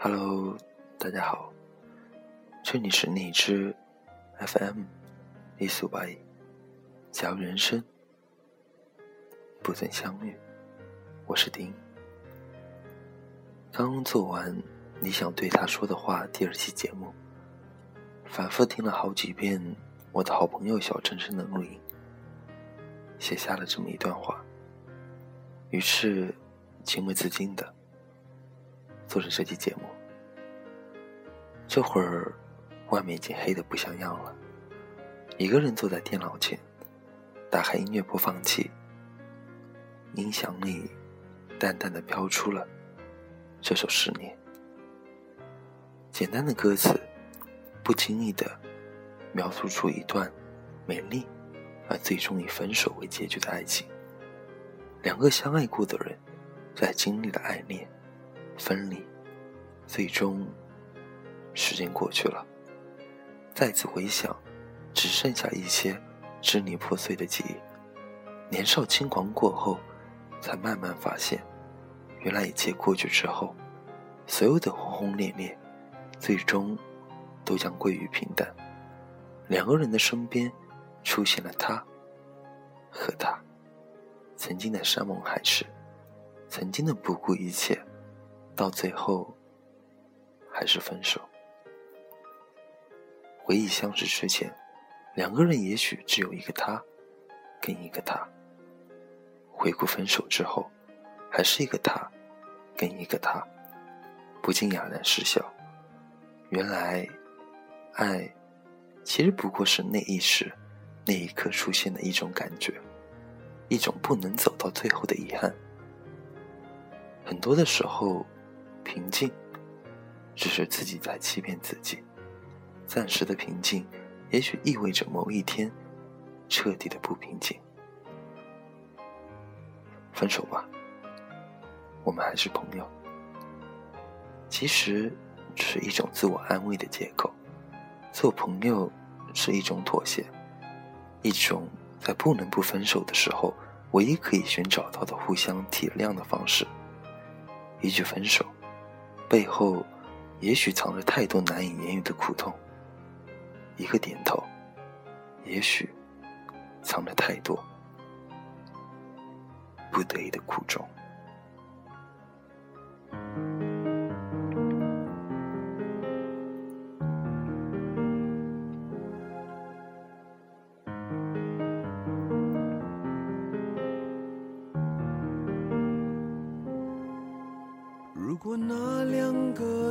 Hello，大家好，这里是荔枝 FM 一四八一，假如人生不曾相遇，我是丁。刚做完你想对他说的话第二期节目，反复听了好几遍我的好朋友小陈陈的录音，写下了这么一段话，于是情不自禁的。做着这期节目，这会儿外面已经黑的不像样了。一个人坐在电脑前，打开音乐播放器，音响里淡淡的飘出了这首《十年》。简单的歌词，不经意的描述出一段美丽而最终以分手为结局的爱情。两个相爱过的人，在经历了爱恋。分离，最终，时间过去了，再次回想，只剩下一些支离破碎的记忆。年少轻狂过后，才慢慢发现，原来一切过去之后，所有的轰轰烈烈，最终都将归于平淡。两个人的身边，出现了他和他，曾经的山盟海誓，曾经的不顾一切。到最后，还是分手。回忆相识之前，两个人也许只有一个他，跟一个他。回顾分手之后，还是一个他，跟一个他，不禁哑然失笑。原来，爱，其实不过是那一时、那一刻出现的一种感觉，一种不能走到最后的遗憾。很多的时候。平静，只是自己在欺骗自己。暂时的平静，也许意味着某一天彻底的不平静。分手吧，我们还是朋友。其实，只是一种自我安慰的借口。做朋友是一种妥协，一种在不能不分手的时候，唯一可以寻找到的互相体谅的方式。一句分手。背后，也许藏着太多难以言喻的苦痛；一个点头，也许藏着太多不得已的苦衷。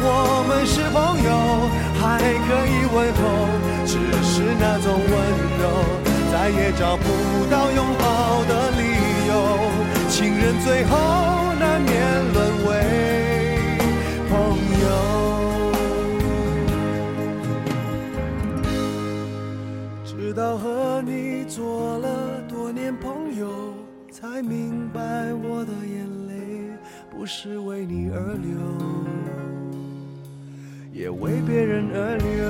我们是朋友，还可以问候，只是那种温柔，再也找不到拥抱的理由。情人最后难免沦也为别人而流。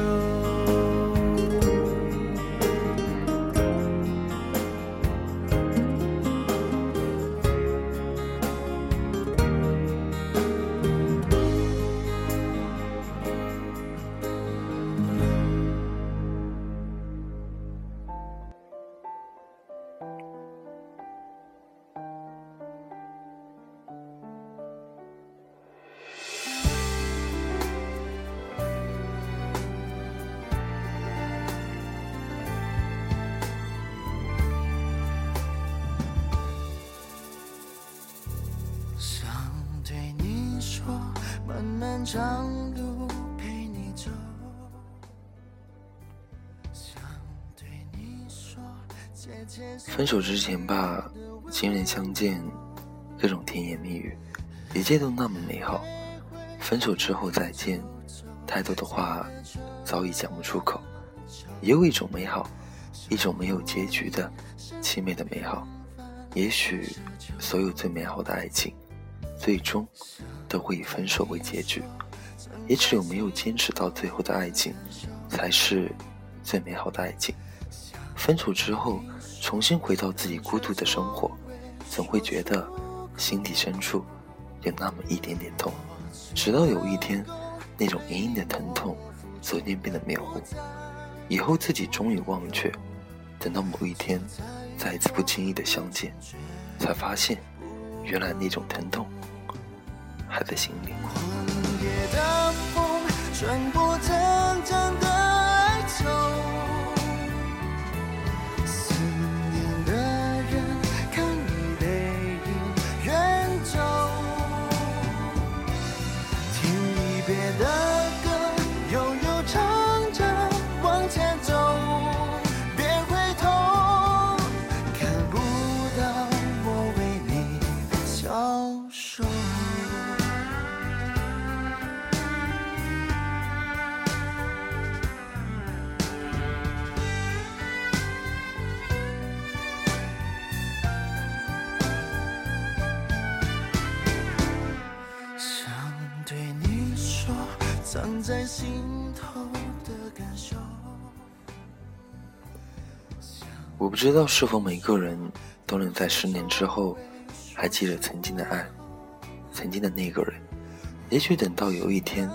长路陪你走。分手之前吧，亲人相见，各种甜言蜜语，一切都那么美好。分手之后再见，太多的话早已讲不出口。也有一种美好，一种没有结局的凄美的美好。也许所有最美好的爱情，最终。都会以分手为结局，也只有没有坚持到最后的爱情，才是最美好的爱情。分手之后，重新回到自己孤独的生活，总会觉得心底深处有那么一点点痛。直到有一天，那种隐隐的疼痛逐渐变得模糊，以后自己终于忘却。等到某一天，再一次不经意的相见，才发现，原来那种疼痛。还在心里。狂野的风穿过在心头的感受。我不知道是否每个人都能在十年之后还记得曾经的爱，曾经的那个人。也许等到有一天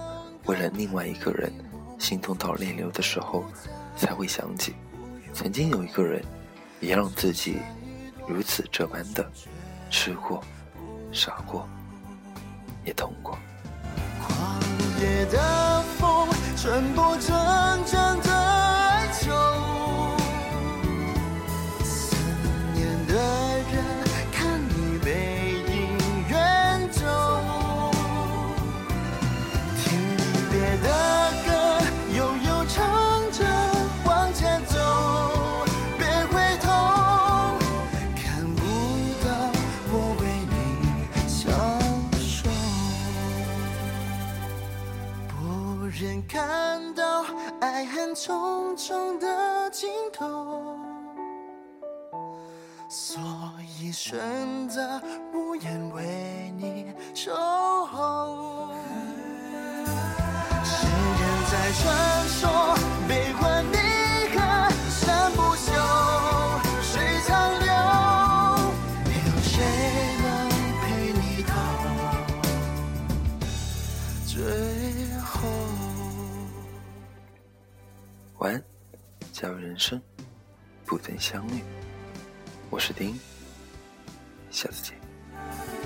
为了另外一个人心痛到泪流的时候，才会想起曾经有一个人也让自己如此这般的吃过、傻过、也痛过。夜的风，穿过成长爱恨重重的尽头，所以选择无言为你守。假如人生不曾相遇，我是丁，下次见。